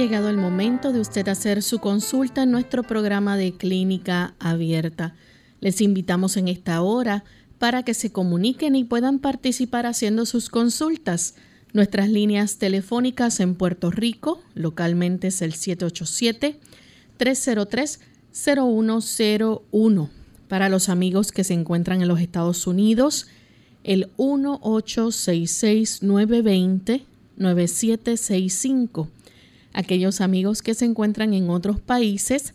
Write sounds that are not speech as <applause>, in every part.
Llegado el momento de usted hacer su consulta en nuestro programa de clínica abierta. Les invitamos en esta hora para que se comuniquen y puedan participar haciendo sus consultas. Nuestras líneas telefónicas en Puerto Rico, localmente es el 787-303-0101. Para los amigos que se encuentran en los Estados Unidos, el 1866 920 9765 Aquellos amigos que se encuentran en otros países,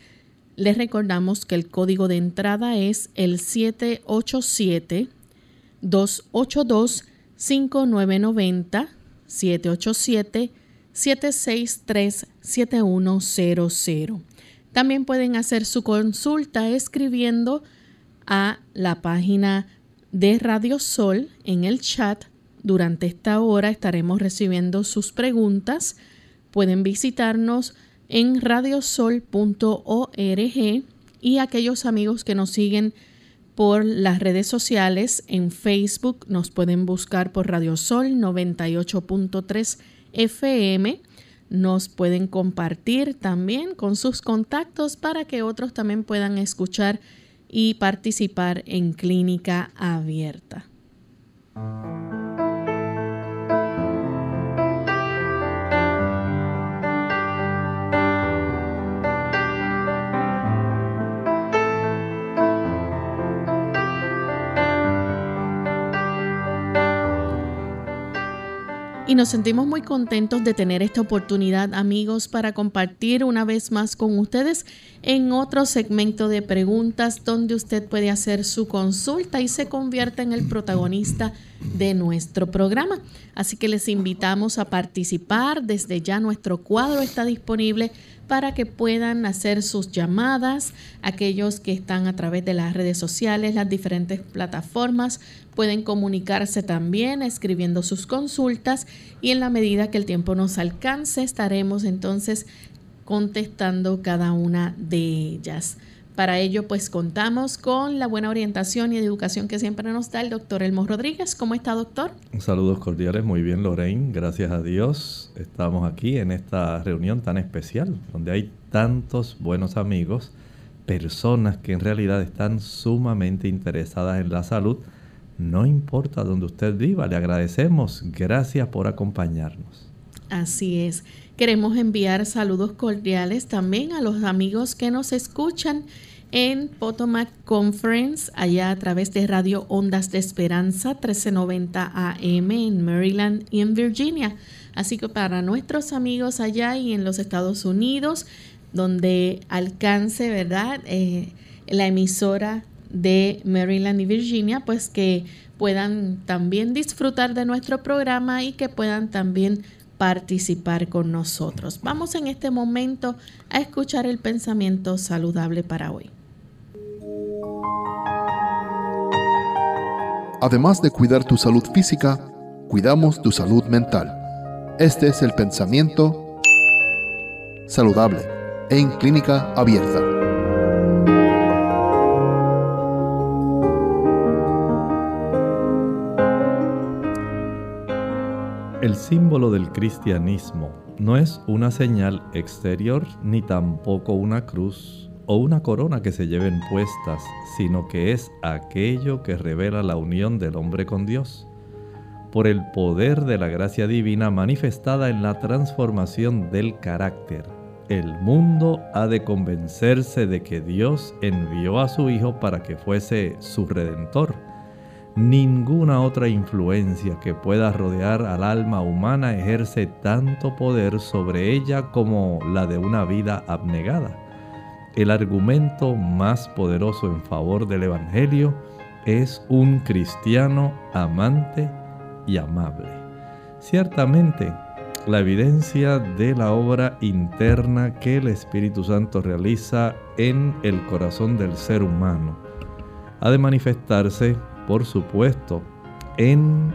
les recordamos que el código de entrada es el 787-282-5990, 787-763-7100. También pueden hacer su consulta escribiendo a la página de Radio Sol en el chat. Durante esta hora estaremos recibiendo sus preguntas pueden visitarnos en radiosol.org y aquellos amigos que nos siguen por las redes sociales en Facebook nos pueden buscar por Radiosol 98.3 FM. Nos pueden compartir también con sus contactos para que otros también puedan escuchar y participar en clínica abierta. Y nos sentimos muy contentos de tener esta oportunidad, amigos, para compartir una vez más con ustedes en otro segmento de preguntas donde usted puede hacer su consulta y se convierta en el protagonista de nuestro programa. Así que les invitamos a participar. Desde ya nuestro cuadro está disponible para que puedan hacer sus llamadas. Aquellos que están a través de las redes sociales, las diferentes plataformas, pueden comunicarse también escribiendo sus consultas y en la medida que el tiempo nos alcance estaremos entonces contestando cada una de ellas. Para ello, pues contamos con la buena orientación y educación que siempre nos da el doctor Elmo Rodríguez. ¿Cómo está, doctor? Saludos cordiales, muy bien, Lorraine. Gracias a Dios. Estamos aquí en esta reunión tan especial, donde hay tantos buenos amigos, personas que en realidad están sumamente interesadas en la salud. No importa donde usted viva, le agradecemos. Gracias por acompañarnos. Así es. Queremos enviar saludos cordiales también a los amigos que nos escuchan en Potomac Conference, allá a través de Radio Ondas de Esperanza 1390 AM en Maryland y en Virginia. Así que para nuestros amigos allá y en los Estados Unidos, donde alcance, ¿verdad? Eh, la emisora de Maryland y Virginia, pues que puedan también disfrutar de nuestro programa y que puedan también participar con nosotros. Vamos en este momento a escuchar el pensamiento saludable para hoy. Además de cuidar tu salud física, cuidamos tu salud mental. Este es el pensamiento saludable en clínica abierta. El símbolo del cristianismo no es una señal exterior ni tampoco una cruz o una corona que se lleven puestas, sino que es aquello que revela la unión del hombre con Dios. Por el poder de la gracia divina manifestada en la transformación del carácter, el mundo ha de convencerse de que Dios envió a su Hijo para que fuese su redentor Ninguna otra influencia que pueda rodear al alma humana ejerce tanto poder sobre ella como la de una vida abnegada. El argumento más poderoso en favor del Evangelio es un cristiano amante y amable. Ciertamente, la evidencia de la obra interna que el Espíritu Santo realiza en el corazón del ser humano ha de manifestarse por supuesto, en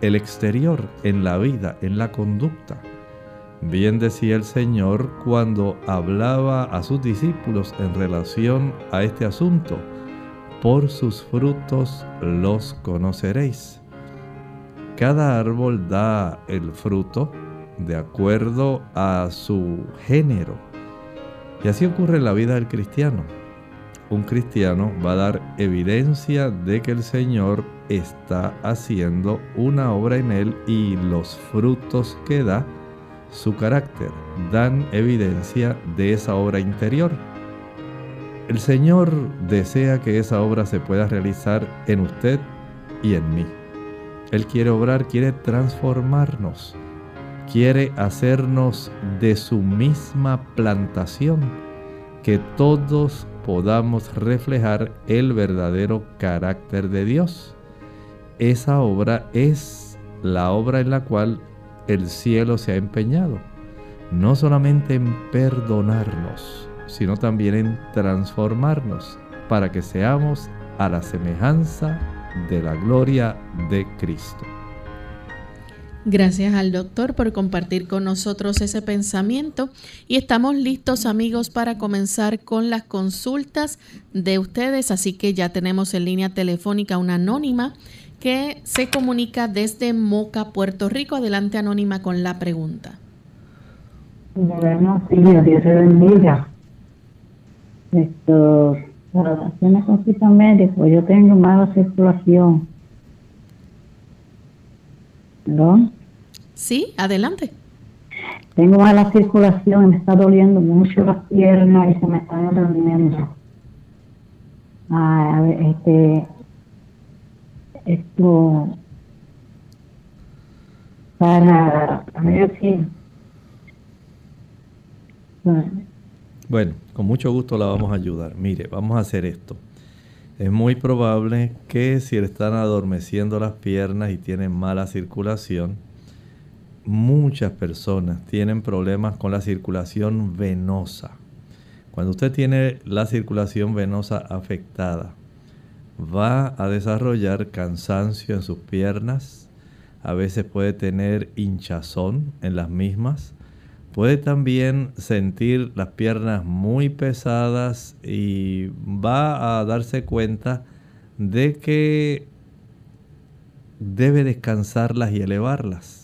el exterior, en la vida, en la conducta. Bien decía el Señor cuando hablaba a sus discípulos en relación a este asunto, por sus frutos los conoceréis. Cada árbol da el fruto de acuerdo a su género. Y así ocurre en la vida del cristiano un cristiano va a dar evidencia de que el Señor está haciendo una obra en él y los frutos que da, su carácter, dan evidencia de esa obra interior. El Señor desea que esa obra se pueda realizar en usted y en mí. Él quiere obrar, quiere transformarnos, quiere hacernos de su misma plantación, que todos podamos reflejar el verdadero carácter de Dios. Esa obra es la obra en la cual el cielo se ha empeñado, no solamente en perdonarnos, sino también en transformarnos para que seamos a la semejanza de la gloria de Cristo. Gracias al doctor por compartir con nosotros ese pensamiento y estamos listos amigos para comenzar con las consultas de ustedes, así que ya tenemos en línea telefónica una anónima que se comunica desde Moca, Puerto Rico. Adelante anónima con la pregunta. Bueno, sí, Dios se bendiga. Esto, para una consulta médica, yo tengo mala circulación. ¿No? Sí, adelante. Tengo mala circulación y me está doliendo mucho las piernas y se me están durmiendo. Ah, a ver, este, esto, para, a ver si, bueno, con mucho gusto la vamos a ayudar. Mire, vamos a hacer esto. Es muy probable que si le están adormeciendo las piernas y tienen mala circulación, muchas personas tienen problemas con la circulación venosa. Cuando usted tiene la circulación venosa afectada, va a desarrollar cansancio en sus piernas, a veces puede tener hinchazón en las mismas, puede también sentir las piernas muy pesadas y va a darse cuenta de que debe descansarlas y elevarlas.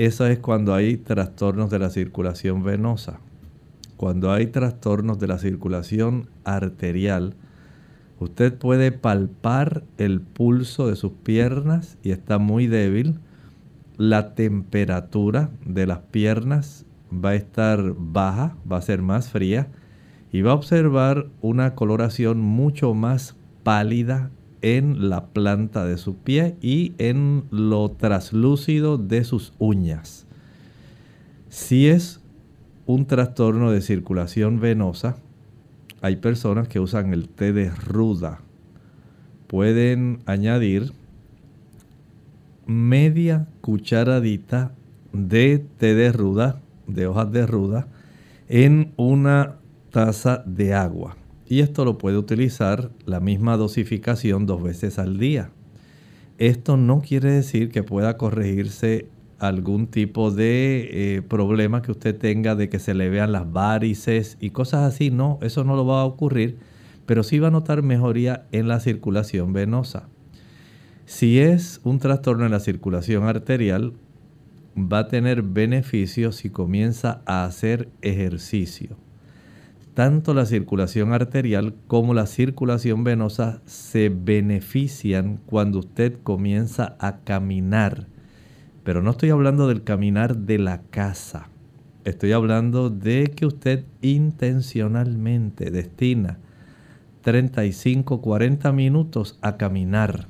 Eso es cuando hay trastornos de la circulación venosa. Cuando hay trastornos de la circulación arterial, usted puede palpar el pulso de sus piernas y está muy débil. La temperatura de las piernas va a estar baja, va a ser más fría y va a observar una coloración mucho más pálida en la planta de su pie y en lo traslúcido de sus uñas. Si es un trastorno de circulación venosa, hay personas que usan el té de ruda. Pueden añadir media cucharadita de té de ruda, de hojas de ruda, en una taza de agua. Y esto lo puede utilizar la misma dosificación dos veces al día. Esto no quiere decir que pueda corregirse algún tipo de eh, problema que usted tenga de que se le vean las varices y cosas así. No, eso no lo va a ocurrir, pero sí va a notar mejoría en la circulación venosa. Si es un trastorno en la circulación arterial, va a tener beneficios si comienza a hacer ejercicio. Tanto la circulación arterial como la circulación venosa se benefician cuando usted comienza a caminar. Pero no estoy hablando del caminar de la casa. Estoy hablando de que usted intencionalmente destina 35, 40 minutos a caminar.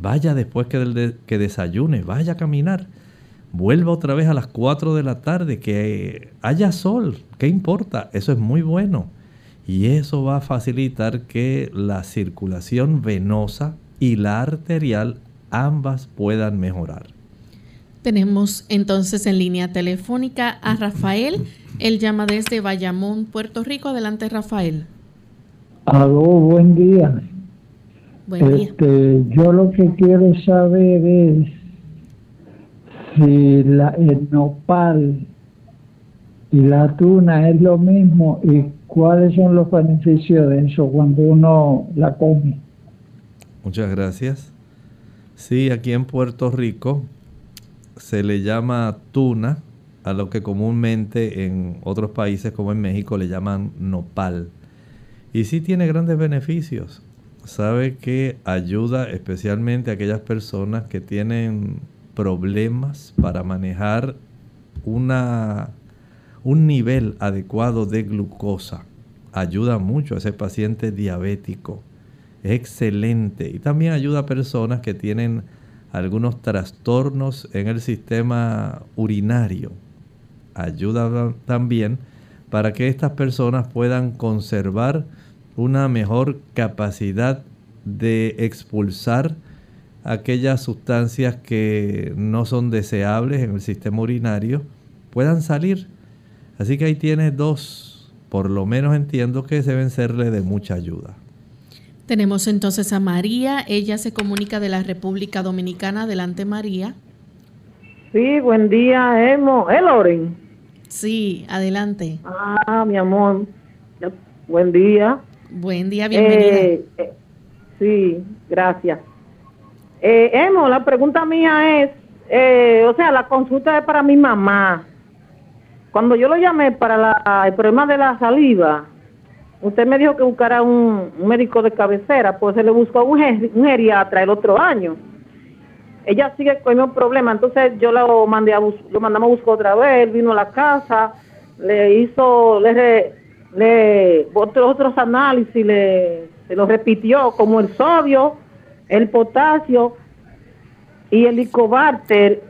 Vaya después que, que desayune, vaya a caminar vuelva otra vez a las 4 de la tarde, que haya sol, ¿qué importa? Eso es muy bueno. Y eso va a facilitar que la circulación venosa y la arterial ambas puedan mejorar. Tenemos entonces en línea telefónica a Rafael. Él llama desde Bayamón, Puerto Rico. Adelante, Rafael. Aló, buen día. Buen día. Este, yo lo que quiero saber es la, el nopal y la tuna es lo mismo y cuáles son los beneficios de eso cuando uno la come. Muchas gracias. Sí, aquí en Puerto Rico se le llama tuna a lo que comúnmente en otros países como en México le llaman nopal. Y sí tiene grandes beneficios. Sabe que ayuda especialmente a aquellas personas que tienen problemas para manejar una, un nivel adecuado de glucosa. Ayuda mucho a ese paciente diabético. Es excelente. Y también ayuda a personas que tienen algunos trastornos en el sistema urinario. Ayuda también para que estas personas puedan conservar una mejor capacidad de expulsar aquellas sustancias que no son deseables en el sistema urinario puedan salir. Así que ahí tienes dos, por lo menos entiendo que deben serle de mucha ayuda. Tenemos entonces a María, ella se comunica de la República Dominicana. Adelante María. Sí, buen día, Emo. ¿Eh, Loren? Sí, adelante. Ah, mi amor. Buen día. Buen día, bienvenida. Eh, eh, sí, gracias. Eh, Emo, la pregunta mía es, eh, o sea, la consulta es para mi mamá. Cuando yo lo llamé para el problema de la saliva, usted me dijo que buscara un, médico de cabecera, pues se le buscó un, geriatra el otro año. Ella sigue con el problema, entonces yo lo mandé a lo mandamos a buscar otra vez, él vino a la casa, le hizo, le, le otros otros análisis, le se lo repitió como el sodio el potasio y el licobacter,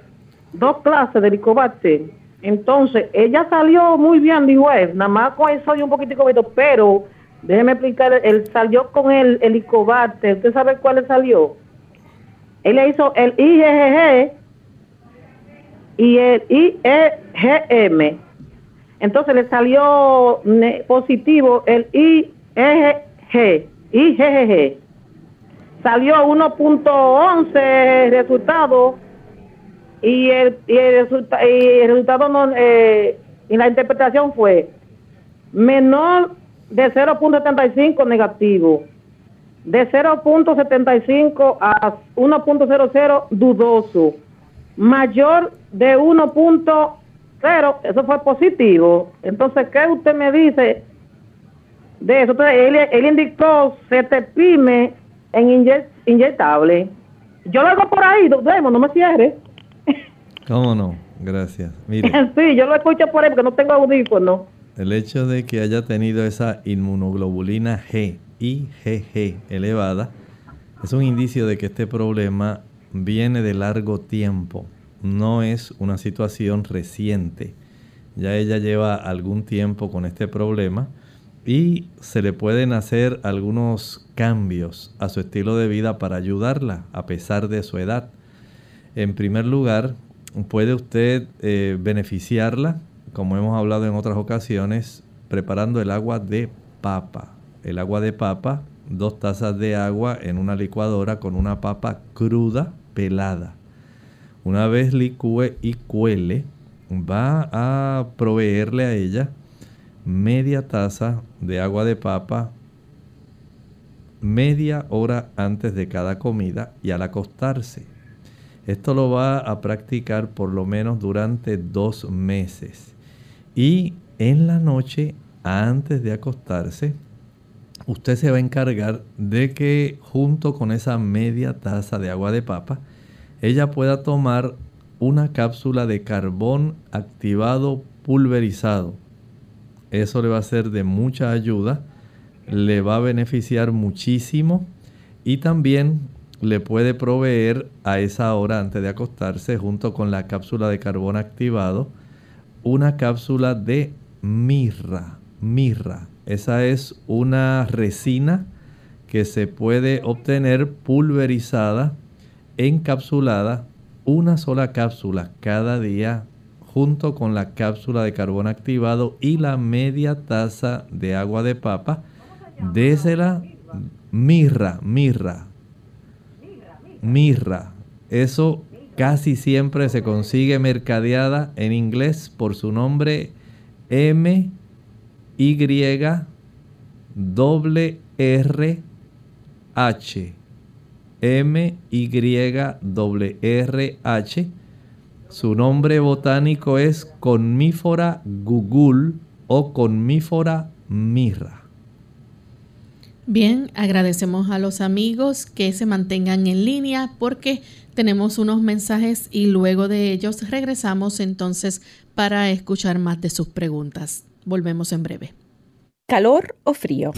dos clases de licobacter. Entonces, ella salió muy bien, dijo él, nada más con el sodio un poquitico, pero déjeme explicar, él salió con el, el ¿usted sabe cuál le salió? Él le hizo el IgG y el IgM. Entonces le salió positivo el IgG, IgG salió 1.11 resultado y el, y el, y el resultado no, eh, y la interpretación fue menor de 0.75 negativo, de 0.75 a 1.00 dudoso, mayor de 1.0, eso fue positivo. Entonces, ¿qué usted me dice de eso? Entonces, él, él indicó pime en inyectable. Yo lo hago por ahí, Demo, no me cierre. ¿Cómo no? Gracias. Mire, <laughs> sí, yo lo escucho por ahí porque no tengo audífono. El hecho de que haya tenido esa inmunoglobulina G, IgG elevada, es un indicio de que este problema viene de largo tiempo. No es una situación reciente. Ya ella lleva algún tiempo con este problema y se le pueden hacer algunos cambios a su estilo de vida para ayudarla a pesar de su edad. En primer lugar, puede usted eh, beneficiarla, como hemos hablado en otras ocasiones, preparando el agua de papa. El agua de papa, dos tazas de agua en una licuadora con una papa cruda, pelada. Una vez licúe y cuele, va a proveerle a ella media taza de agua de papa media hora antes de cada comida y al acostarse. Esto lo va a practicar por lo menos durante dos meses. Y en la noche, antes de acostarse, usted se va a encargar de que junto con esa media taza de agua de papa, ella pueda tomar una cápsula de carbón activado pulverizado. Eso le va a ser de mucha ayuda, le va a beneficiar muchísimo y también le puede proveer a esa hora antes de acostarse junto con la cápsula de carbón activado una cápsula de mirra. Mirra. Esa es una resina que se puede obtener pulverizada, encapsulada, una sola cápsula cada día junto con la cápsula de carbón activado y la media taza de agua de papa. Désela mirra, mirra, mirra. Eso casi siempre se consigue mercadeada en inglés por su nombre M Y R H. M Y R H. Su nombre botánico es Conmífora gugul o Conmífora mirra. Bien, agradecemos a los amigos que se mantengan en línea porque tenemos unos mensajes y luego de ellos regresamos entonces para escuchar más de sus preguntas. Volvemos en breve. ¿Calor o frío?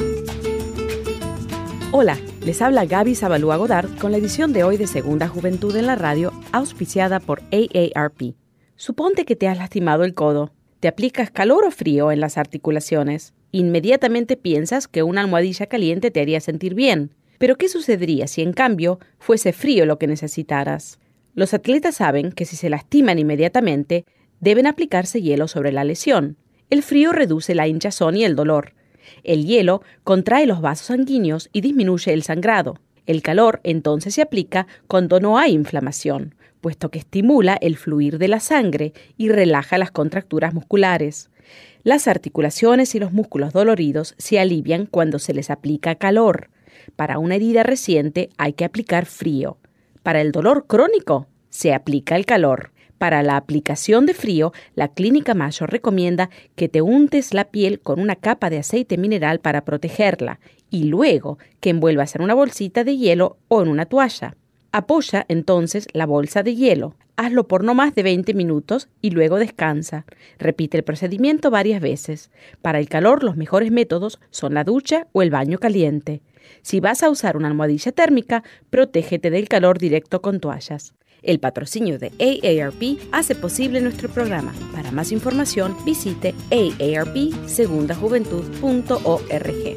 Hola, les habla Gaby Zabalúa Godard con la edición de hoy de Segunda Juventud en la Radio, auspiciada por AARP. Suponte que te has lastimado el codo. ¿Te aplicas calor o frío en las articulaciones? Inmediatamente piensas que una almohadilla caliente te haría sentir bien. Pero ¿qué sucedería si en cambio fuese frío lo que necesitaras? Los atletas saben que si se lastiman inmediatamente, deben aplicarse hielo sobre la lesión. El frío reduce la hinchazón y el dolor. El hielo contrae los vasos sanguíneos y disminuye el sangrado. El calor entonces se aplica cuando no hay inflamación, puesto que estimula el fluir de la sangre y relaja las contracturas musculares. Las articulaciones y los músculos doloridos se alivian cuando se les aplica calor. Para una herida reciente hay que aplicar frío. Para el dolor crónico se aplica el calor. Para la aplicación de frío, la Clínica Mayo recomienda que te untes la piel con una capa de aceite mineral para protegerla y luego que envuelvas en una bolsita de hielo o en una toalla. Apoya entonces la bolsa de hielo. Hazlo por no más de 20 minutos y luego descansa. Repite el procedimiento varias veces. Para el calor los mejores métodos son la ducha o el baño caliente. Si vas a usar una almohadilla térmica, protégete del calor directo con toallas. El patrocinio de AARP hace posible nuestro programa. Para más información, visite aarpsegundajuventud.org.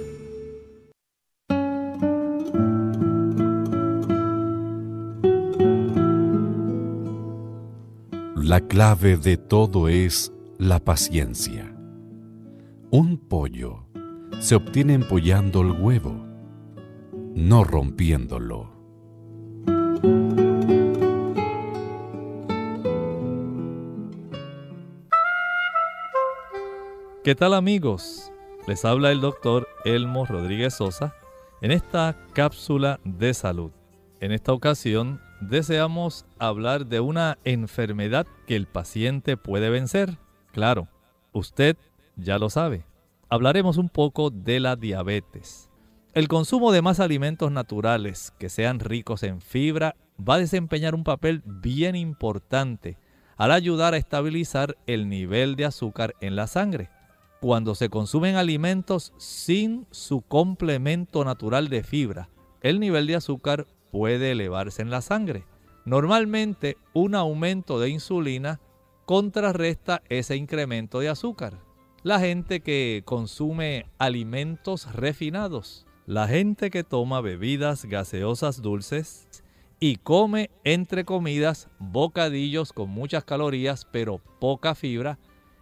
La clave de todo es la paciencia. Un pollo se obtiene empollando el huevo, no rompiéndolo. ¿Qué tal amigos? Les habla el doctor Elmo Rodríguez Sosa en esta cápsula de salud. En esta ocasión deseamos hablar de una enfermedad que el paciente puede vencer. Claro, usted ya lo sabe. Hablaremos un poco de la diabetes. El consumo de más alimentos naturales que sean ricos en fibra va a desempeñar un papel bien importante al ayudar a estabilizar el nivel de azúcar en la sangre. Cuando se consumen alimentos sin su complemento natural de fibra, el nivel de azúcar puede elevarse en la sangre. Normalmente un aumento de insulina contrarresta ese incremento de azúcar. La gente que consume alimentos refinados, la gente que toma bebidas gaseosas dulces y come entre comidas bocadillos con muchas calorías pero poca fibra,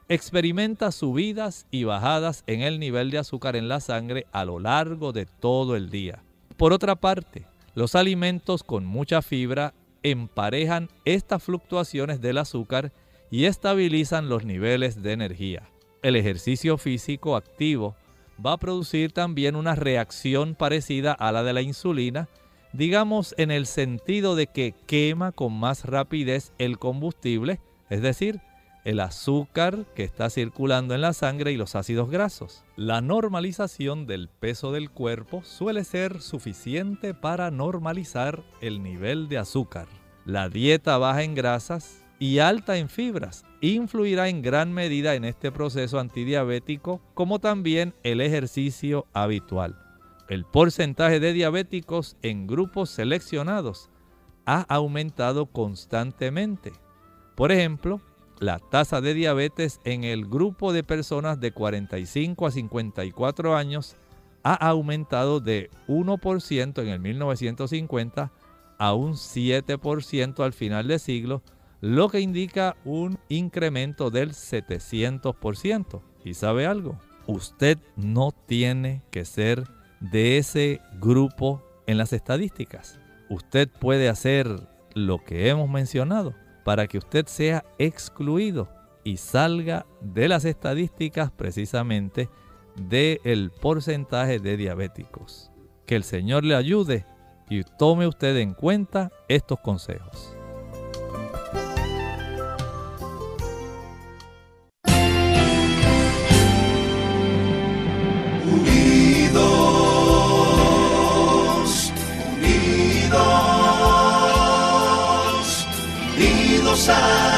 experimenta subidas y bajadas en el nivel de azúcar en la sangre a lo largo de todo el día. Por otra parte, los alimentos con mucha fibra emparejan estas fluctuaciones del azúcar y estabilizan los niveles de energía. El ejercicio físico activo va a producir también una reacción parecida a la de la insulina, digamos en el sentido de que quema con más rapidez el combustible, es decir, el azúcar que está circulando en la sangre y los ácidos grasos. La normalización del peso del cuerpo suele ser suficiente para normalizar el nivel de azúcar. La dieta baja en grasas y alta en fibras influirá en gran medida en este proceso antidiabético como también el ejercicio habitual. El porcentaje de diabéticos en grupos seleccionados ha aumentado constantemente. Por ejemplo, la tasa de diabetes en el grupo de personas de 45 a 54 años ha aumentado de 1% en el 1950 a un 7% al final del siglo, lo que indica un incremento del 700%. ¿Y sabe algo? Usted no tiene que ser de ese grupo en las estadísticas. Usted puede hacer lo que hemos mencionado para que usted sea excluido y salga de las estadísticas precisamente del porcentaje de diabéticos. Que el Señor le ayude y tome usted en cuenta estos consejos.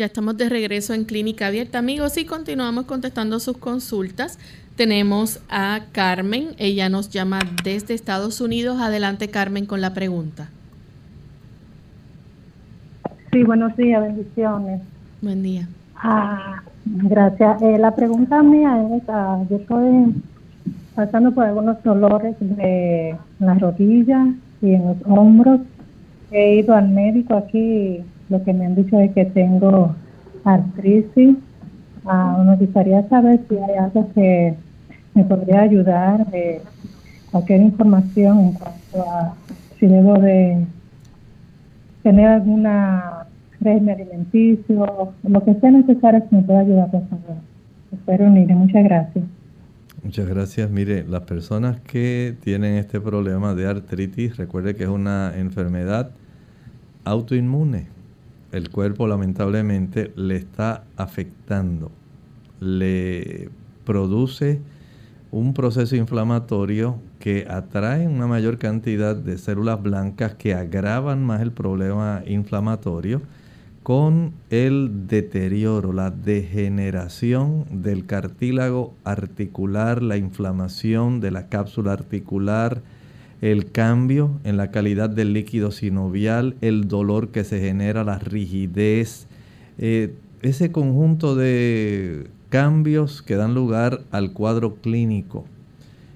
Ya estamos de regreso en Clínica Abierta, amigos, y continuamos contestando sus consultas. Tenemos a Carmen, ella nos llama desde Estados Unidos. Adelante, Carmen, con la pregunta. Sí, buenos días, bendiciones. Buen día. Ah, gracias. Eh, la pregunta mía es, ah, yo estoy pasando por algunos dolores de las rodillas y en los hombros. He ido al médico aquí, lo que me han dicho es que tengo artritis. Ah, me gustaría saber si hay algo que me podría ayudar, eh, cualquier información en cuanto a si debo de tener alguna régimen alimenticio, lo que sea necesario que me pueda ayudar, por favor. Espero unirme. Muchas gracias. Muchas gracias. Mire, las personas que tienen este problema de artritis, recuerde que es una enfermedad autoinmune. El cuerpo lamentablemente le está afectando, le produce un proceso inflamatorio que atrae una mayor cantidad de células blancas que agravan más el problema inflamatorio con el deterioro, la degeneración del cartílago articular, la inflamación de la cápsula articular, el cambio en la calidad del líquido sinovial, el dolor que se genera, la rigidez, eh, ese conjunto de cambios que dan lugar al cuadro clínico.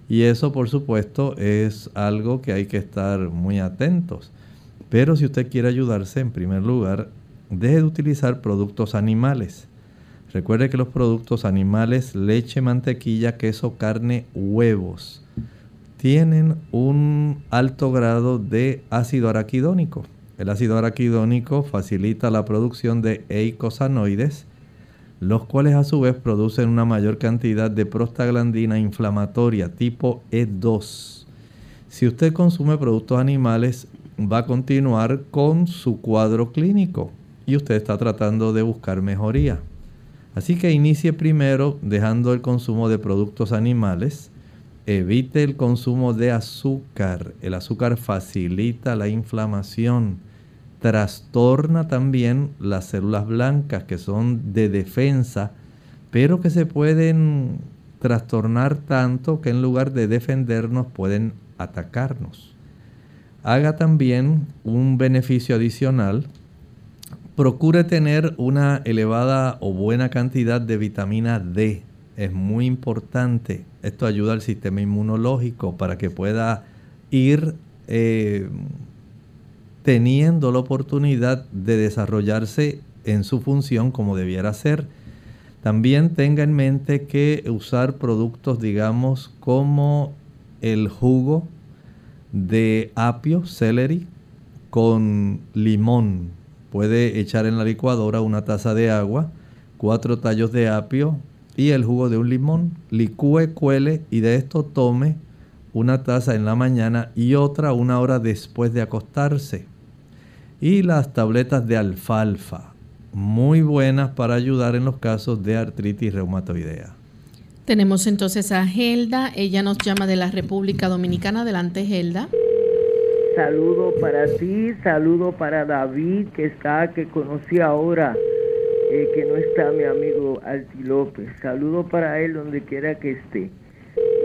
Y eso, por supuesto, es algo que hay que estar muy atentos. Pero si usted quiere ayudarse, en primer lugar, deje de utilizar productos animales. Recuerde que los productos animales, leche, mantequilla, queso, carne, huevos, tienen un alto grado de ácido araquidónico. El ácido araquidónico facilita la producción de eicosanoides, los cuales a su vez producen una mayor cantidad de prostaglandina inflamatoria tipo E2. Si usted consume productos animales, va a continuar con su cuadro clínico y usted está tratando de buscar mejoría. Así que inicie primero dejando el consumo de productos animales, evite el consumo de azúcar. El azúcar facilita la inflamación, trastorna también las células blancas que son de defensa, pero que se pueden trastornar tanto que en lugar de defendernos pueden atacarnos. Haga también un beneficio adicional. Procure tener una elevada o buena cantidad de vitamina D. Es muy importante. Esto ayuda al sistema inmunológico para que pueda ir eh, teniendo la oportunidad de desarrollarse en su función como debiera ser también tenga en mente que usar productos, digamos, como el jugo de apio, celery, con limón. Puede echar en la licuadora una taza de agua, cuatro tallos de apio y el jugo de un limón. Licúe, cuele y de esto tome una taza en la mañana y otra una hora después de acostarse. Y las tabletas de alfalfa muy buenas para ayudar en los casos de artritis reumatoidea. Tenemos entonces a Gelda, ella nos llama de la República Dominicana. Adelante, Gelda. Saludo para ti, saludo para David que está, que conocí ahora, eh, que no está mi amigo Alti López. Saludo para él donde quiera que esté.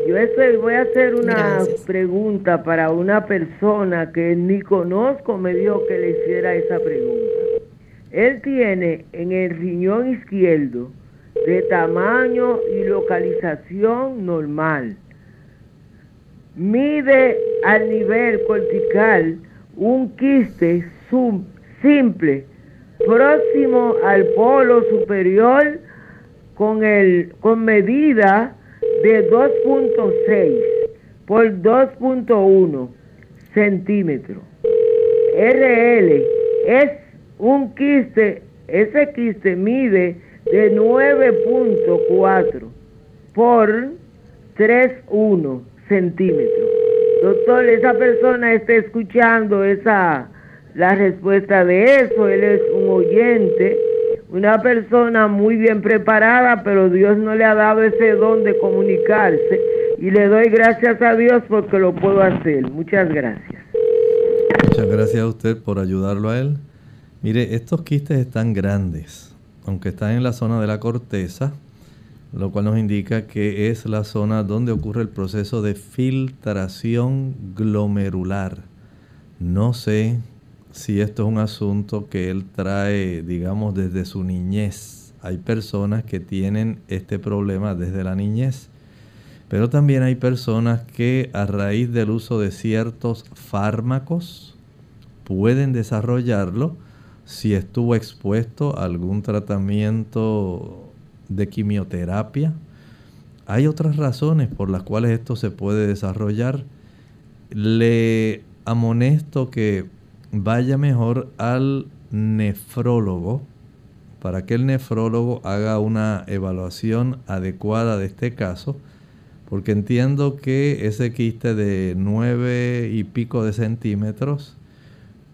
Yo estoy, voy a hacer una pregunta para una persona que ni conozco, me dio que le hiciera esa pregunta. Él tiene en el riñón izquierdo de tamaño y localización normal. Mide al nivel cortical un quiste simple próximo al polo superior con, el, con medida de 2.6 por 2.1 centímetros. RL es un quiste, ese quiste mide de 9.4 por 3.1 centímetros. Doctor, esa persona está escuchando esa la respuesta de eso, él es un oyente, una persona muy bien preparada, pero Dios no le ha dado ese don de comunicarse y le doy gracias a Dios porque lo puedo hacer. Muchas gracias. Muchas gracias a usted por ayudarlo a él. Mire, estos quistes están grandes, aunque están en la zona de la corteza, lo cual nos indica que es la zona donde ocurre el proceso de filtración glomerular. No sé si esto es un asunto que él trae, digamos, desde su niñez. Hay personas que tienen este problema desde la niñez, pero también hay personas que a raíz del uso de ciertos fármacos pueden desarrollarlo si estuvo expuesto a algún tratamiento de quimioterapia. Hay otras razones por las cuales esto se puede desarrollar. Le amonesto que vaya mejor al nefrólogo para que el nefrólogo haga una evaluación adecuada de este caso, porque entiendo que ese quiste de nueve y pico de centímetros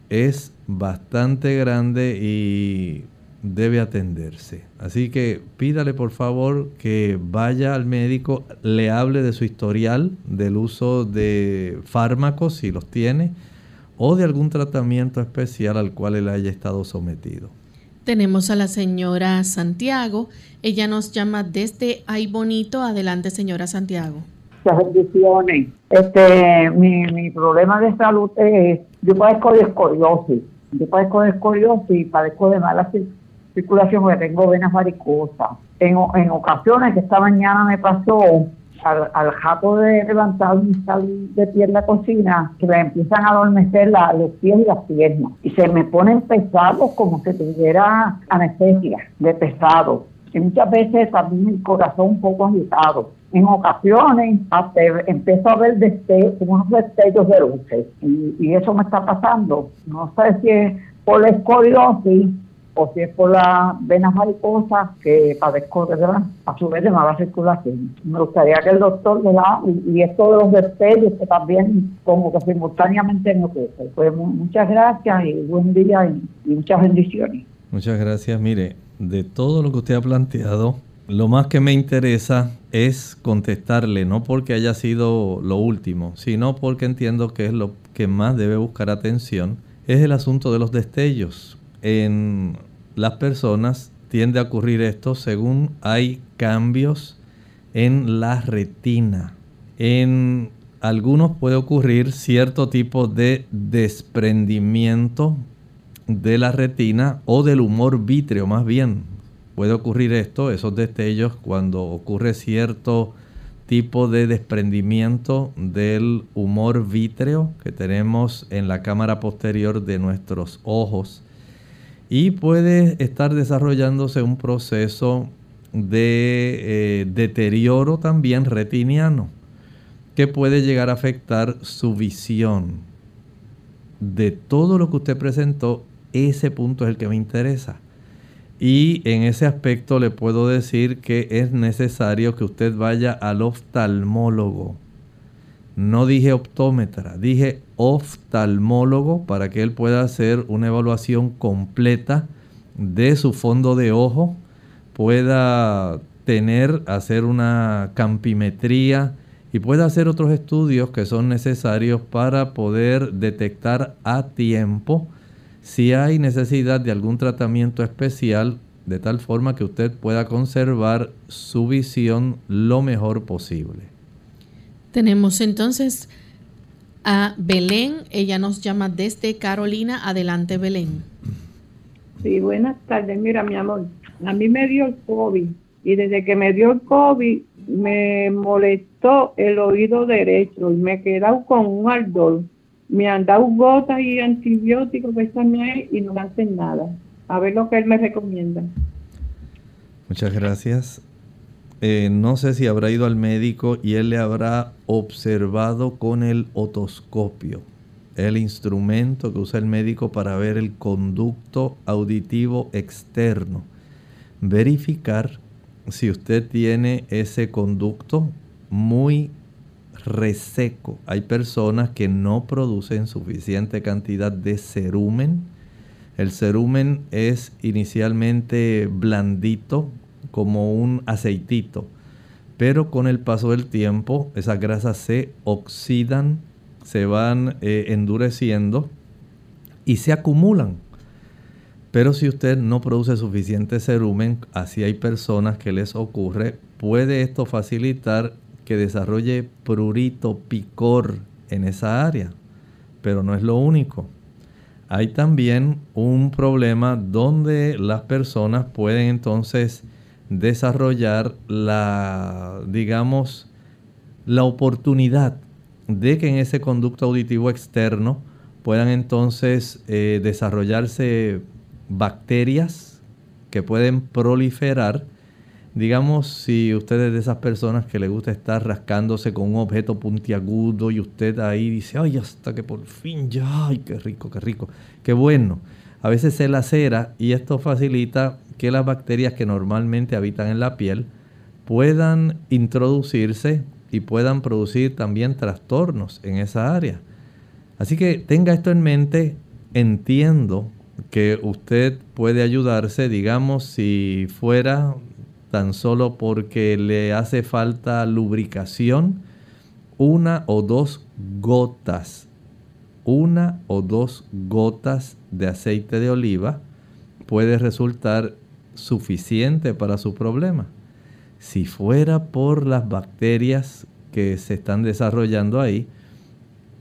es bastante grande y debe atenderse. Así que pídale por favor que vaya al médico, le hable de su historial del uso de fármacos si los tiene o de algún tratamiento especial al cual él haya estado sometido. Tenemos a la señora Santiago. Ella nos llama desde Ay Bonito. Adelante, señora Santiago. Muchas bendiciones. Este, mi, mi problema de salud es, yo padezco de escoliosis yo padezco de escoliosis y padezco de mala circulación porque tengo venas varicosas. En, en ocasiones, que esta mañana me pasó, al, al jato de levantar y salir de pie en la cocina, que me empiezan a adormecer los pies y las piernas. Y se me ponen pesados como si tuviera anestesia de pesado. Y muchas veces también el corazón un poco agitado. En ocasiones hasta empiezo a ver destellos, unos destellos de luces y, eso me está pasando. No sé si es por la escoliosis o si es por las venas mariposas que padezco de a su vez de mala circulación. Me gustaría que el doctor, ¿verdad? Y, y esto de los destellos que también como que simultáneamente me ocurre. Pues mu- muchas gracias y buen día y, y muchas bendiciones. Muchas gracias. Mire, de todo lo que usted ha planteado, lo más que me interesa es contestarle, no porque haya sido lo último, sino porque entiendo que es lo que más debe buscar atención, es el asunto de los destellos. En las personas tiende a ocurrir esto según hay cambios en la retina. En algunos puede ocurrir cierto tipo de desprendimiento de la retina o del humor vítreo más bien. Puede ocurrir esto, esos destellos, cuando ocurre cierto tipo de desprendimiento del humor vítreo que tenemos en la cámara posterior de nuestros ojos. Y puede estar desarrollándose un proceso de eh, deterioro también retiniano que puede llegar a afectar su visión. De todo lo que usted presentó, ese punto es el que me interesa. Y en ese aspecto le puedo decir que es necesario que usted vaya al oftalmólogo. No dije optómetra, dije oftalmólogo para que él pueda hacer una evaluación completa de su fondo de ojo, pueda tener, hacer una campimetría y pueda hacer otros estudios que son necesarios para poder detectar a tiempo si hay necesidad de algún tratamiento especial de tal forma que usted pueda conservar su visión lo mejor posible. Tenemos entonces a Belén. Ella nos llama desde Carolina. Adelante, Belén. Sí, buenas tardes. Mira, mi amor, a mí me dio el COVID y desde que me dio el COVID me molestó el oído derecho y me he quedado con un ardor. Me han dado gotas y antibióticos que están ahí y no me hacen nada. A ver lo que él me recomienda. Muchas gracias. Eh, no sé si habrá ido al médico y él le habrá observado con el otoscopio, el instrumento que usa el médico para ver el conducto auditivo externo. Verificar si usted tiene ese conducto muy reseco. Hay personas que no producen suficiente cantidad de cerumen. El cerumen es inicialmente blandito, como un aceitito, pero con el paso del tiempo esas grasas se oxidan, se van eh, endureciendo y se acumulan. Pero si usted no produce suficiente cerumen, así hay personas que les ocurre, puede esto facilitar que desarrolle prurito, picor en esa área. Pero no es lo único. Hay también un problema donde las personas pueden entonces desarrollar la, digamos, la oportunidad de que en ese conducto auditivo externo puedan entonces eh, desarrollarse bacterias que pueden proliferar. Digamos, si usted es de esas personas que le gusta estar rascándose con un objeto puntiagudo y usted ahí dice, ay, hasta que por fin ya, ay, qué rico, qué rico, qué bueno. A veces se lacera y esto facilita que las bacterias que normalmente habitan en la piel puedan introducirse y puedan producir también trastornos en esa área. Así que tenga esto en mente, entiendo que usted puede ayudarse, digamos, si fuera tan solo porque le hace falta lubricación, una o dos gotas, una o dos gotas de aceite de oliva puede resultar suficiente para su problema. Si fuera por las bacterias que se están desarrollando ahí,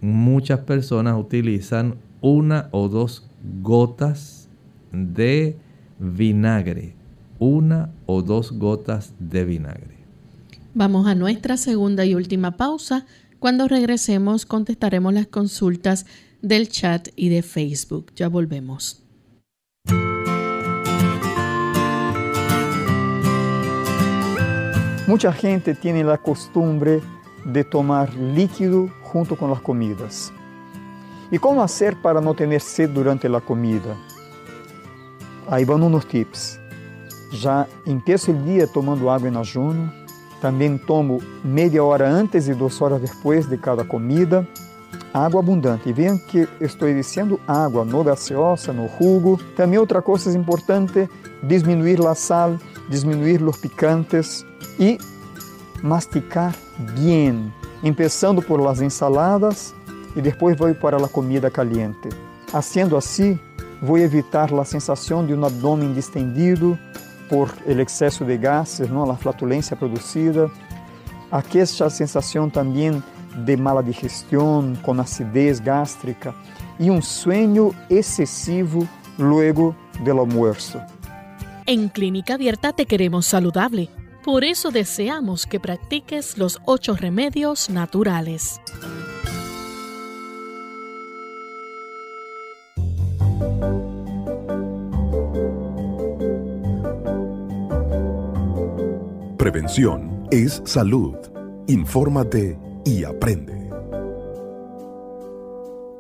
muchas personas utilizan una o dos gotas de vinagre. Una o dos gotas de vinagre. Vamos a nuestra segunda y última pausa. Cuando regresemos contestaremos las consultas del chat y de Facebook. Ya volvemos. Mucha gente tiene la costumbre de tomar líquido junto con las comidas. ¿Y cómo hacer para no tener sed durante la comida? Aí vão uns tips. Já empiezo o dia tomando água em ayuno. Também tomo meia hora antes e duas horas depois de cada comida. Água abundante. E vejam que estou dizendo água, no gaseosa, no jugo. Também outra coisa importante, diminuir a sal, diminuir os picantes e masticar bem, começando por las ensaladas e depois vou para a comida caliente. Haciendo assim, vou evitar a sensação de um abdômen distendido por el excesso de gases, não, a flatulência produzida. Aquesta sensação também de mala digestão, com acidez gástrica e um sueño excessivo luego del almuerzo. En Clínica Abierta te queremos saludable. Por eso deseamos que practiques los ocho remedios naturales. Prevención es salud. Infórmate y aprende.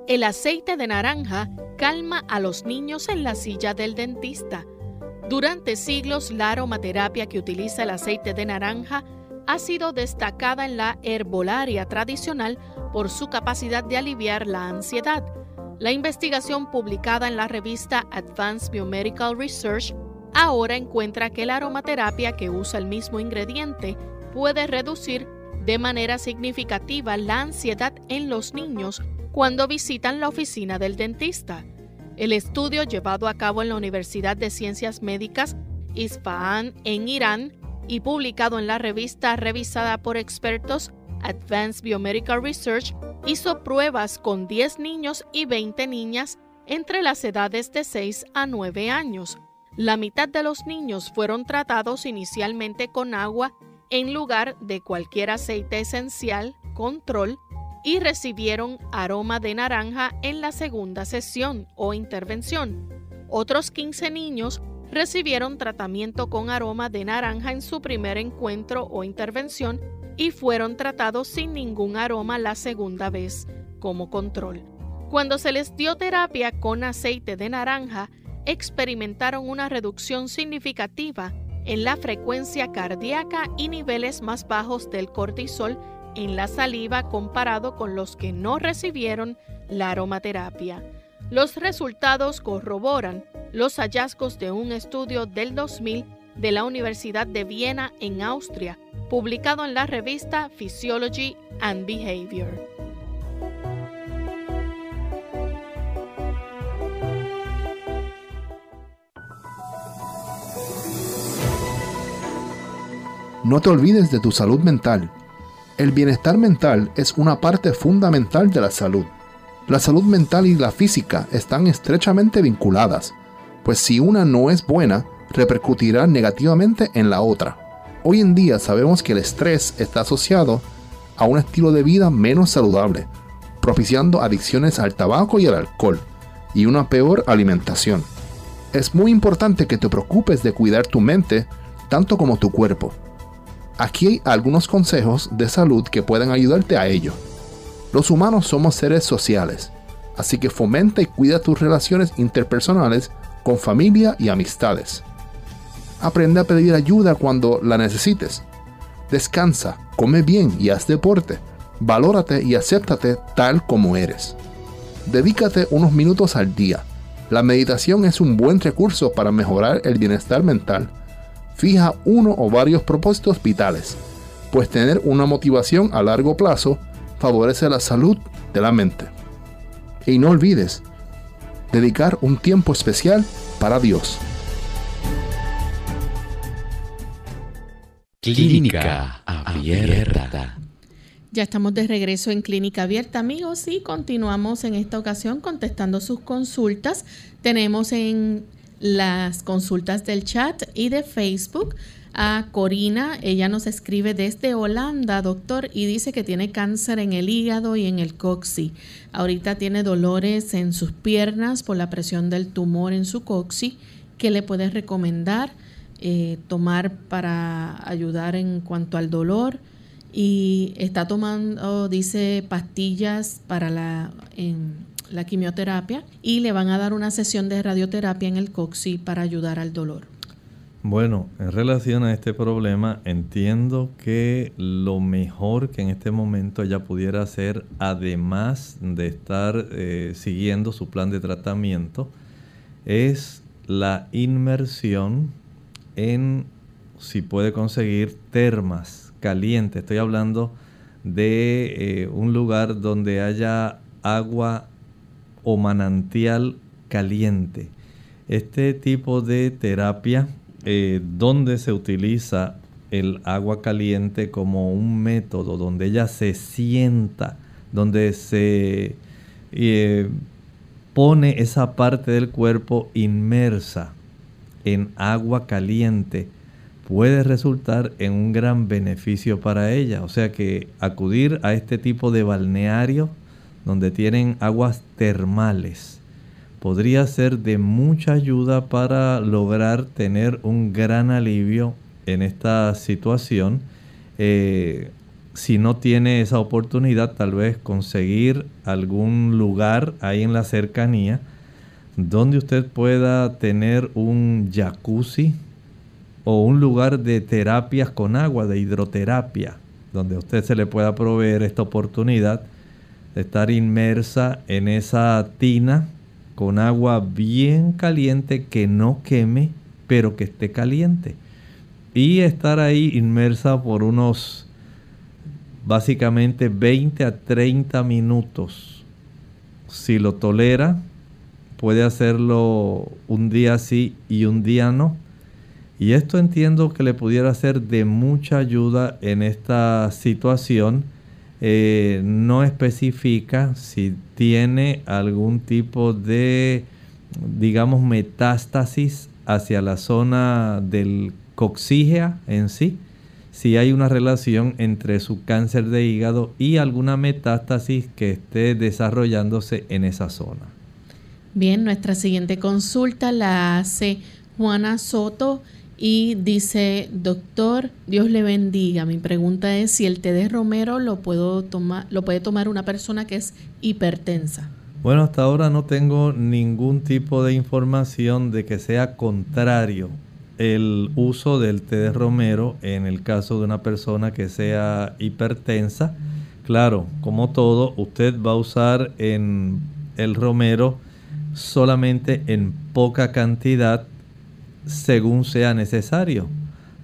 El aceite de naranja calma a los niños en la silla del dentista. Durante siglos, la aromaterapia que utiliza el aceite de naranja ha sido destacada en la herbolaria tradicional por su capacidad de aliviar la ansiedad. La investigación publicada en la revista Advanced Biomedical Research ahora encuentra que la aromaterapia que usa el mismo ingrediente puede reducir de manera significativa la ansiedad en los niños cuando visitan la oficina del dentista. El estudio llevado a cabo en la Universidad de Ciencias Médicas Isfahan en Irán y publicado en la revista revisada por expertos Advanced Biomedical Research hizo pruebas con 10 niños y 20 niñas entre las edades de 6 a 9 años la mitad de los niños fueron tratados inicialmente con agua en lugar de cualquier aceite esencial, control, y recibieron aroma de naranja en la segunda sesión o intervención. Otros 15 niños recibieron tratamiento con aroma de naranja en su primer encuentro o intervención y fueron tratados sin ningún aroma la segunda vez, como control. Cuando se les dio terapia con aceite de naranja, experimentaron una reducción significativa en la frecuencia cardíaca y niveles más bajos del cortisol en la saliva comparado con los que no recibieron la aromaterapia. Los resultados corroboran los hallazgos de un estudio del 2000 de la Universidad de Viena en Austria, publicado en la revista Physiology and Behavior. No te olvides de tu salud mental. El bienestar mental es una parte fundamental de la salud. La salud mental y la física están estrechamente vinculadas, pues si una no es buena, repercutirá negativamente en la otra. Hoy en día sabemos que el estrés está asociado a un estilo de vida menos saludable, propiciando adicciones al tabaco y al alcohol, y una peor alimentación. Es muy importante que te preocupes de cuidar tu mente tanto como tu cuerpo. Aquí hay algunos consejos de salud que pueden ayudarte a ello. Los humanos somos seres sociales, así que fomenta y cuida tus relaciones interpersonales con familia y amistades. Aprende a pedir ayuda cuando la necesites. Descansa, come bien y haz deporte. Valórate y acéptate tal como eres. Dedícate unos minutos al día. La meditación es un buen recurso para mejorar el bienestar mental fija uno o varios propósitos vitales, pues tener una motivación a largo plazo favorece la salud de la mente. Y no olvides, dedicar un tiempo especial para Dios. Clínica Abierta. Ya estamos de regreso en Clínica Abierta, amigos, y continuamos en esta ocasión contestando sus consultas. Tenemos en las consultas del chat y de Facebook a Corina. Ella nos escribe desde Holanda, doctor, y dice que tiene cáncer en el hígado y en el coxi. Ahorita tiene dolores en sus piernas por la presión del tumor en su coxi. ¿Qué le puedes recomendar eh, tomar para ayudar en cuanto al dolor? Y está tomando, dice, pastillas para la la quimioterapia y le van a dar una sesión de radioterapia en el coxi para ayudar al dolor. Bueno, en relación a este problema, entiendo que lo mejor que en este momento ella pudiera hacer, además de estar eh, siguiendo su plan de tratamiento, es la inmersión en, si puede conseguir, termas calientes. Estoy hablando de eh, un lugar donde haya agua o manantial caliente. Este tipo de terapia eh, donde se utiliza el agua caliente como un método donde ella se sienta, donde se eh, pone esa parte del cuerpo inmersa en agua caliente, puede resultar en un gran beneficio para ella. O sea que acudir a este tipo de balneario donde tienen aguas termales podría ser de mucha ayuda para lograr tener un gran alivio en esta situación. Eh, si no tiene esa oportunidad, tal vez conseguir algún lugar ahí en la cercanía donde usted pueda tener un jacuzzi o un lugar de terapias con agua, de hidroterapia, donde usted se le pueda proveer esta oportunidad de estar inmersa en esa tina con agua bien caliente que no queme, pero que esté caliente. Y estar ahí inmersa por unos básicamente 20 a 30 minutos. Si lo tolera, puede hacerlo un día sí y un día no. Y esto entiendo que le pudiera ser de mucha ayuda en esta situación eh, no especifica si tiene algún tipo de, digamos, metástasis hacia la zona del coxígea en sí, si hay una relación entre su cáncer de hígado y alguna metástasis que esté desarrollándose en esa zona. Bien, nuestra siguiente consulta la hace Juana Soto y dice, doctor, Dios le bendiga. Mi pregunta es si el té de romero lo, puedo lo puede tomar una persona que es hipertensa. Bueno, hasta ahora no tengo ningún tipo de información de que sea contrario el uso del té de romero en el caso de una persona que sea hipertensa. Claro, como todo, usted va a usar en el romero solamente en poca cantidad según sea necesario.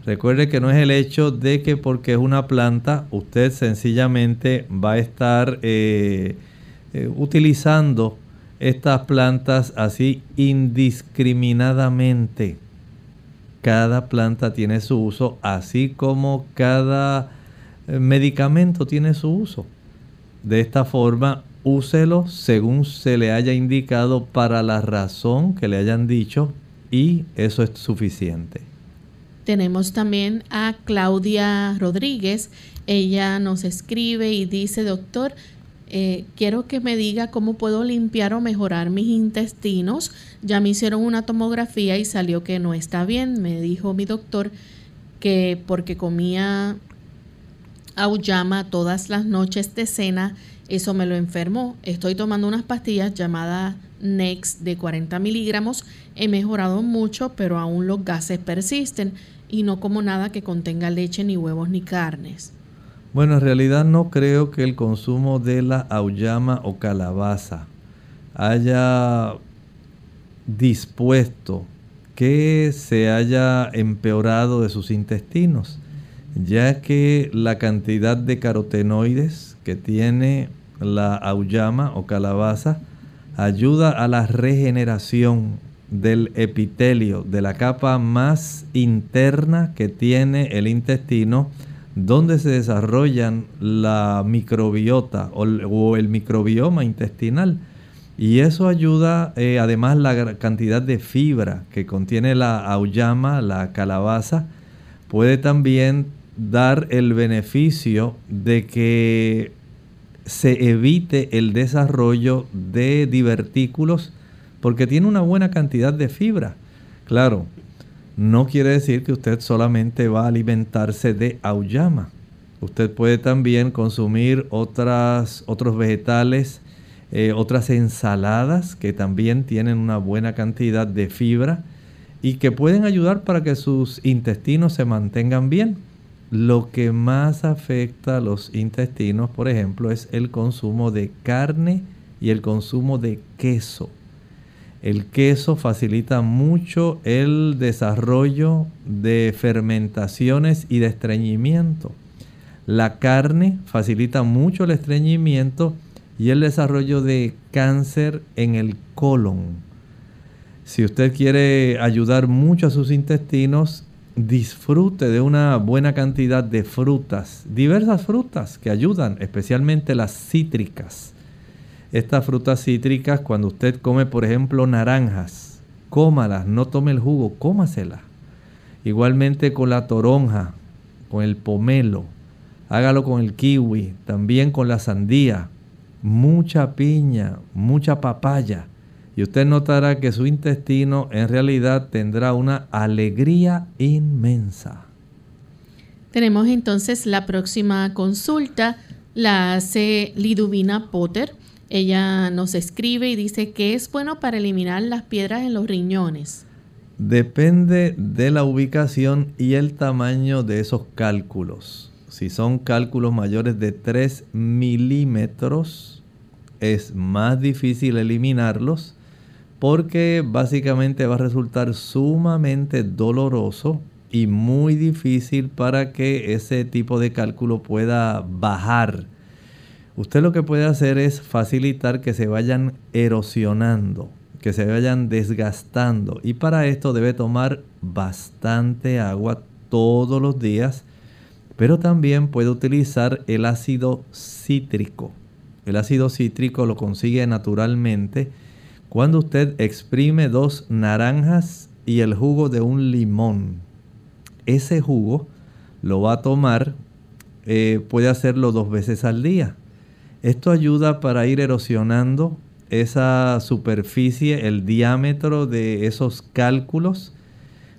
Recuerde que no es el hecho de que porque es una planta usted sencillamente va a estar eh, eh, utilizando estas plantas así indiscriminadamente. Cada planta tiene su uso, así como cada eh, medicamento tiene su uso. De esta forma, úselo según se le haya indicado para la razón que le hayan dicho y eso es suficiente. Tenemos también a Claudia Rodríguez. Ella nos escribe y dice, doctor, eh, quiero que me diga cómo puedo limpiar o mejorar mis intestinos. Ya me hicieron una tomografía y salió que no está bien. Me dijo mi doctor que porque comía auyama todas las noches de cena, eso me lo enfermó. Estoy tomando unas pastillas llamadas Next de 40 miligramos. He mejorado mucho, pero aún los gases persisten y no como nada que contenga leche, ni huevos, ni carnes. Bueno, en realidad no creo que el consumo de la auyama o calabaza haya dispuesto que se haya empeorado de sus intestinos, ya que la cantidad de carotenoides que tiene la auyama o calabaza ayuda a la regeneración del epitelio, de la capa más interna que tiene el intestino, donde se desarrollan la microbiota o, el microbioma intestinal. Y eso ayuda, eh, además, la cantidad de fibra que contiene la auyama, la calabaza, puede también dar el beneficio de que se evite el desarrollo de divertículos porque tiene una buena cantidad de fibra. Claro, no quiere decir que usted solamente va a alimentarse de auyama. Usted puede también consumir otras, otros vegetales eh, otras ensaladas que también tienen una buena cantidad de fibra y que pueden ayudar para que sus intestinos se mantengan bien. Lo que más afecta a los intestinos, por ejemplo, es el consumo de carne y el consumo de queso. El queso facilita mucho el desarrollo de fermentaciones y de estreñimiento. La carne facilita mucho el estreñimiento y el desarrollo de cáncer en el colon. Si usted quiere ayudar mucho a sus intestinos, disfrute de una buena cantidad de frutas, diversas frutas que ayudan, especialmente las cítricas. Estas frutas cítricas, cuando usted come, por ejemplo, naranjas, cómalas, no tome el jugo, cómaselas. Igualmente con la toronja, con el pomelo, hágalo con el kiwi, también con la sandía, mucha piña, mucha papaya. Y usted notará que su intestino en realidad tendrá una alegría inmensa. Tenemos entonces la próxima consulta, la hace Liduvina Potter. Ella nos escribe y dice que es bueno para eliminar las piedras en los riñones. Depende de la ubicación y el tamaño de esos cálculos. Si son cálculos mayores de 3 milímetros, es más difícil eliminarlos porque básicamente va a resultar sumamente doloroso y muy difícil para que ese tipo de cálculo pueda bajar Usted lo que puede hacer es facilitar que se vayan erosionando, que se vayan desgastando. Y para esto debe tomar bastante agua todos los días, pero también puede utilizar el ácido cítrico. El ácido cítrico lo consigue naturalmente cuando usted exprime dos naranjas y el jugo de un limón. Ese jugo lo va a tomar, eh, puede hacerlo dos veces al día. Esto ayuda para ir erosionando esa superficie, el diámetro de esos cálculos.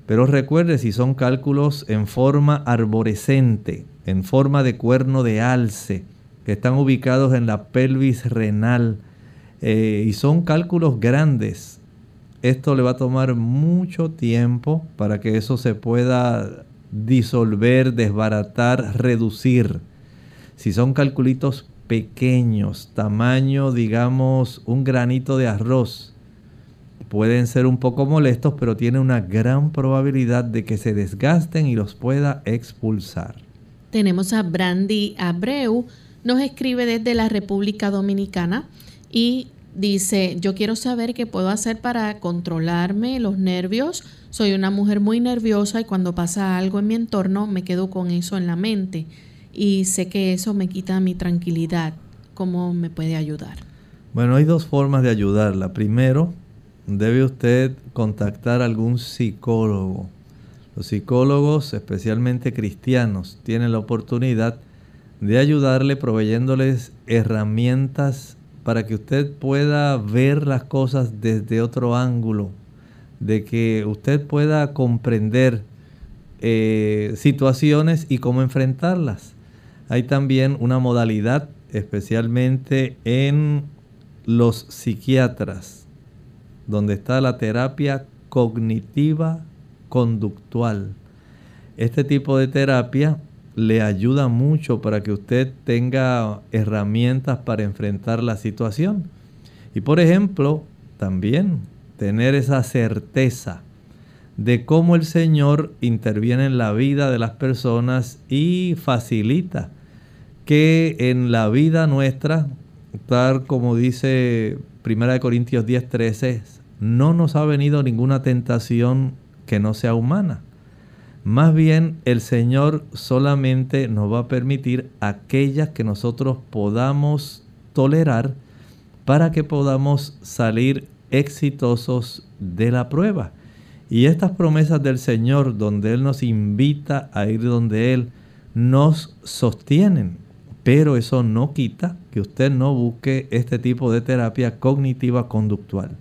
Pero recuerde, si son cálculos en forma arborescente, en forma de cuerno de alce, que están ubicados en la pelvis renal, eh, y son cálculos grandes, esto le va a tomar mucho tiempo para que eso se pueda disolver, desbaratar, reducir. Si son calculitos pequeños, tamaño, digamos, un granito de arroz. Pueden ser un poco molestos, pero tiene una gran probabilidad de que se desgasten y los pueda expulsar. Tenemos a Brandy Abreu, nos escribe desde la República Dominicana y dice, yo quiero saber qué puedo hacer para controlarme los nervios. Soy una mujer muy nerviosa y cuando pasa algo en mi entorno me quedo con eso en la mente y sé que eso me quita mi tranquilidad. ¿Cómo me puede ayudar? Bueno, hay dos formas de ayudarla. Primero, debe usted contactar a algún psicólogo. Los psicólogos, especialmente cristianos, tienen la oportunidad de ayudarle proveyéndoles herramientas para que usted pueda ver las cosas desde otro ángulo, de que usted pueda comprender eh, situaciones y cómo enfrentarlas. Hay también una modalidad, especialmente en los psiquiatras, donde está la terapia cognitiva conductual. Este tipo de terapia le ayuda mucho para que usted tenga herramientas para enfrentar la situación. Y por ejemplo, también tener esa certeza de cómo el Señor interviene en la vida de las personas y facilita que en la vida nuestra, tal como dice 1 Corintios 10:13, no nos ha venido ninguna tentación que no sea humana. Más bien el Señor solamente nos va a permitir aquellas que nosotros podamos tolerar para que podamos salir exitosos de la prueba. Y estas promesas del Señor, donde Él nos invita a ir donde Él, nos sostienen. Pero eso no quita que usted no busque este tipo de terapia cognitiva conductual.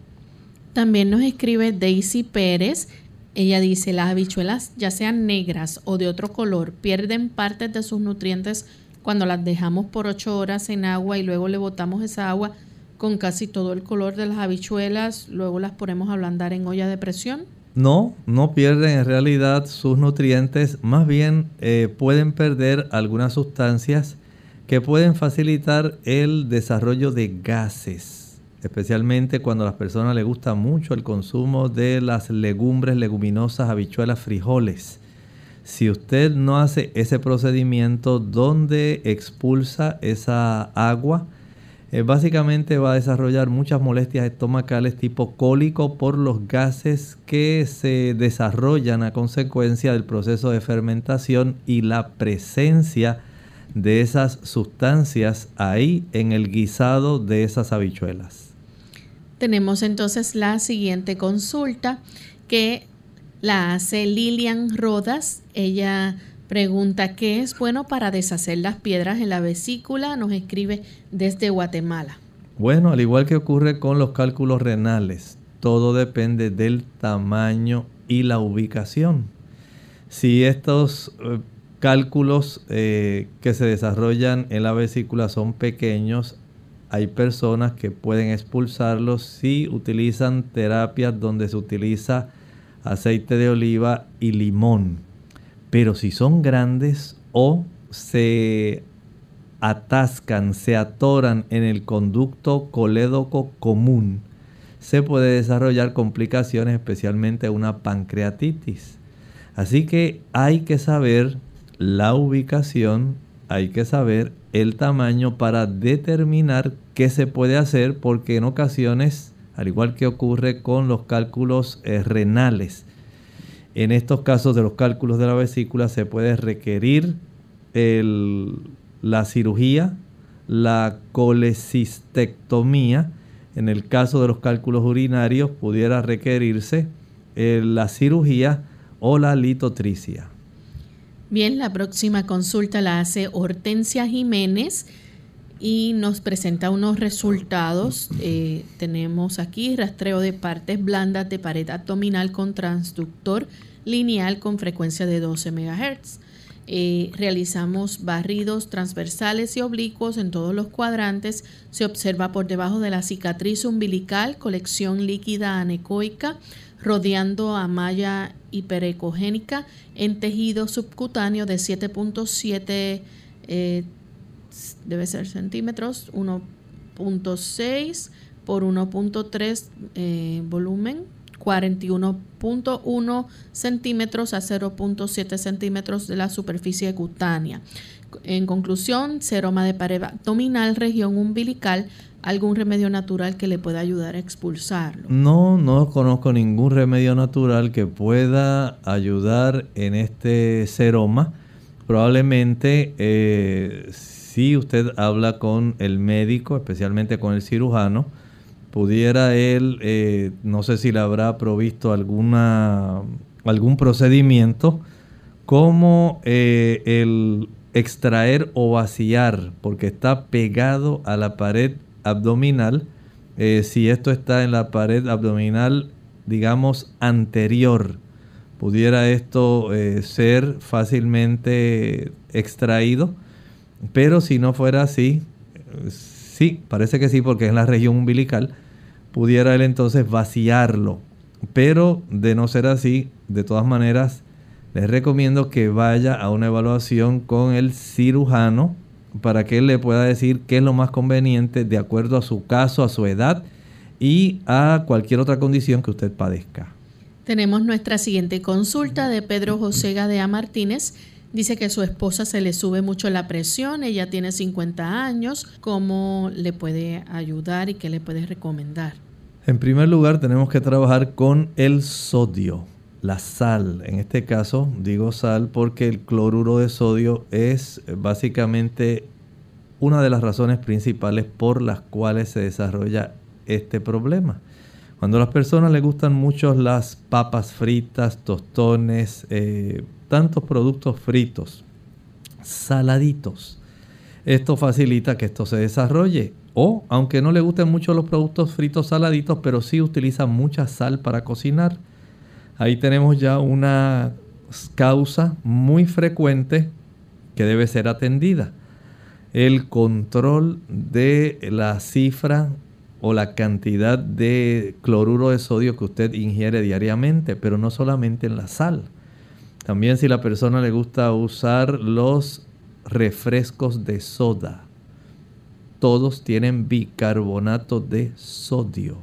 También nos escribe Daisy Pérez. Ella dice, las habichuelas, ya sean negras o de otro color, pierden partes de sus nutrientes cuando las dejamos por ocho horas en agua y luego le botamos esa agua con casi todo el color de las habichuelas, luego las ponemos a ablandar en olla de presión. No, no pierden en realidad sus nutrientes, más bien eh, pueden perder algunas sustancias que pueden facilitar el desarrollo de gases, especialmente cuando a las personas les gusta mucho el consumo de las legumbres, leguminosas, habichuelas, frijoles. Si usted no hace ese procedimiento donde expulsa esa agua, eh, básicamente va a desarrollar muchas molestias estomacales tipo cólico por los gases que se desarrollan a consecuencia del proceso de fermentación y la presencia de esas sustancias ahí en el guisado de esas habichuelas. Tenemos entonces la siguiente consulta que la hace Lilian Rodas. Ella Pregunta, ¿qué es bueno para deshacer las piedras en la vesícula? Nos escribe desde Guatemala. Bueno, al igual que ocurre con los cálculos renales, todo depende del tamaño y la ubicación. Si estos eh, cálculos eh, que se desarrollan en la vesícula son pequeños, hay personas que pueden expulsarlos si utilizan terapias donde se utiliza aceite de oliva y limón pero si son grandes o se atascan, se atoran en el conducto colédoco común, se puede desarrollar complicaciones, especialmente una pancreatitis. Así que hay que saber la ubicación, hay que saber el tamaño para determinar qué se puede hacer, porque en ocasiones, al igual que ocurre con los cálculos eh, renales, en estos casos de los cálculos de la vesícula se puede requerir la cirugía, la colecistectomía. En el caso de los cálculos urinarios pudiera requerirse eh, la cirugía o la litotricia. Bien, la próxima consulta la hace Hortensia Jiménez y nos presenta unos resultados. Eh, tenemos aquí rastreo de partes blandas de pared abdominal con transductor lineal con frecuencia de 12 MHz. Eh, realizamos barridos transversales y oblicuos en todos los cuadrantes. Se observa por debajo de la cicatriz umbilical colección líquida anecoica rodeando a malla hiperecogénica en tejido subcutáneo de 7.7 debe ser centímetros, 1.6 por 1.3 eh, volumen, 41.1 centímetros a 0.7 centímetros de la superficie cutánea. En conclusión, seroma de pared abdominal, región umbilical, algún remedio natural que le pueda ayudar a expulsarlo. No, no conozco ningún remedio natural que pueda ayudar en este seroma. Probablemente eh, si usted habla con el médico, especialmente con el cirujano, pudiera él, eh, no sé si le habrá provisto alguna, algún procedimiento, como eh, el extraer o vaciar, porque está pegado a la pared abdominal. Eh, si esto está en la pared abdominal, digamos, anterior, pudiera esto ser fácilmente extraído pero si no fuera así, sí, parece que sí, porque es la región umbilical, pudiera él entonces vaciarlo. Pero de no ser así, de todas maneras, les recomiendo que vaya a una evaluación con el cirujano para que él le pueda decir qué es lo más conveniente de acuerdo a su caso, a su edad y a cualquier otra condición que usted padezca. Tenemos nuestra siguiente consulta de Pedro José Gadea Martínez. Dice que su esposa se le sube mucho la presión, ella tiene 50 años. ¿Cómo le puede ayudar y qué le puede recomendar? En primer lugar, tenemos que trabajar con el sodio, la sal. En este caso, digo sal porque el cloruro de sodio es básicamente una de las razones principales por las cuales se desarrolla este problema. Cuando a las personas les gustan mucho las papas fritas, tostones, eh, tantos productos fritos, saladitos. Esto facilita que esto se desarrolle. O, aunque no le gusten mucho los productos fritos saladitos, pero sí utiliza mucha sal para cocinar. Ahí tenemos ya una causa muy frecuente que debe ser atendida. El control de la cifra o la cantidad de cloruro de sodio que usted ingiere diariamente, pero no solamente en la sal. También si la persona le gusta usar los refrescos de soda, todos tienen bicarbonato de sodio.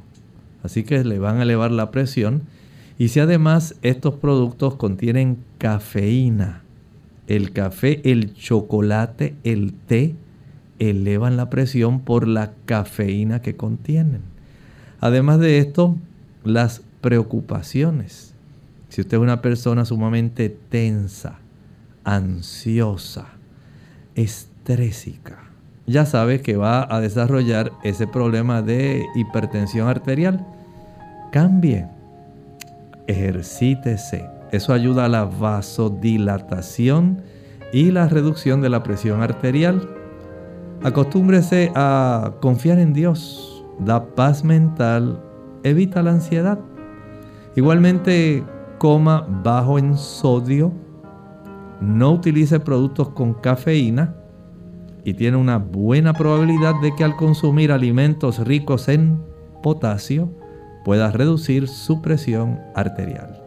Así que le van a elevar la presión. Y si además estos productos contienen cafeína, el café, el chocolate, el té, elevan la presión por la cafeína que contienen. Además de esto, las preocupaciones. Si usted es una persona sumamente tensa, ansiosa, estrésica, ya sabe que va a desarrollar ese problema de hipertensión arterial. Cambie, ejercítese. Eso ayuda a la vasodilatación y la reducción de la presión arterial. Acostúmbrese a confiar en Dios. Da paz mental, evita la ansiedad. Igualmente, coma bajo en sodio. No utilice productos con cafeína y tiene una buena probabilidad de que al consumir alimentos ricos en potasio pueda reducir su presión arterial.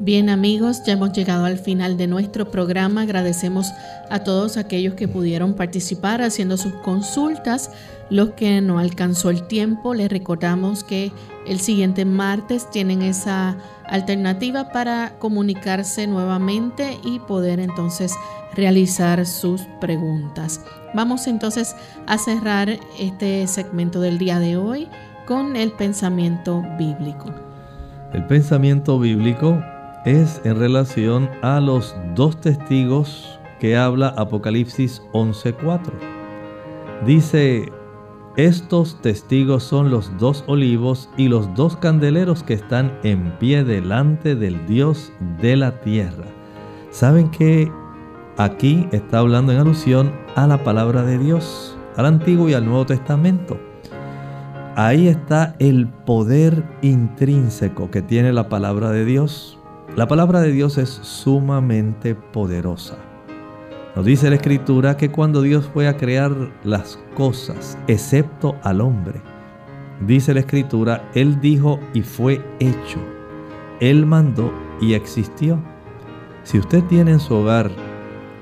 Bien amigos, ya hemos llegado al final de nuestro programa. Agradecemos a todos aquellos que pudieron participar haciendo sus consultas. Los que no alcanzó el tiempo, les recordamos que el siguiente martes tienen esa alternativa para comunicarse nuevamente y poder entonces realizar sus preguntas. Vamos entonces a cerrar este segmento del día de hoy con el pensamiento bíblico. El pensamiento bíblico es en relación a los dos testigos que habla Apocalipsis 11:4. Dice, estos testigos son los dos olivos y los dos candeleros que están en pie delante del Dios de la tierra. ¿Saben que aquí está hablando en alusión a la palabra de Dios, al Antiguo y al Nuevo Testamento? Ahí está el poder intrínseco que tiene la palabra de Dios la palabra de Dios es sumamente poderosa. Nos dice la escritura que cuando Dios fue a crear las cosas, excepto al hombre, dice la escritura, Él dijo y fue hecho. Él mandó y existió. Si usted tiene en su hogar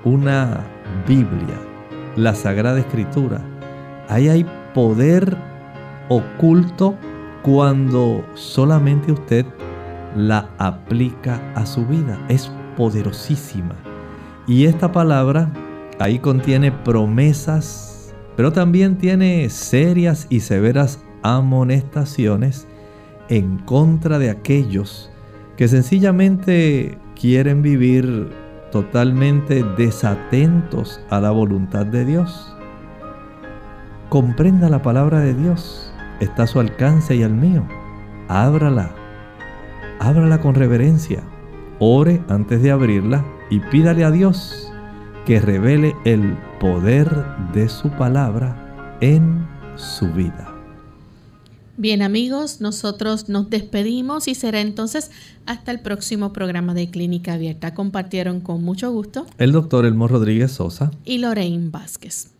una Biblia, la Sagrada Escritura, ahí hay poder oculto cuando solamente usted la aplica a su vida. Es poderosísima. Y esta palabra ahí contiene promesas, pero también tiene serias y severas amonestaciones en contra de aquellos que sencillamente quieren vivir totalmente desatentos a la voluntad de Dios. Comprenda la palabra de Dios, está a su alcance y al mío. Ábrala, ábrala con reverencia, ore antes de abrirla y pídale a Dios que revele el poder de su palabra en su vida. Bien amigos, nosotros nos despedimos y será entonces hasta el próximo programa de Clínica Abierta. Compartieron con mucho gusto el doctor Elmo Rodríguez Sosa y Lorraine Vázquez.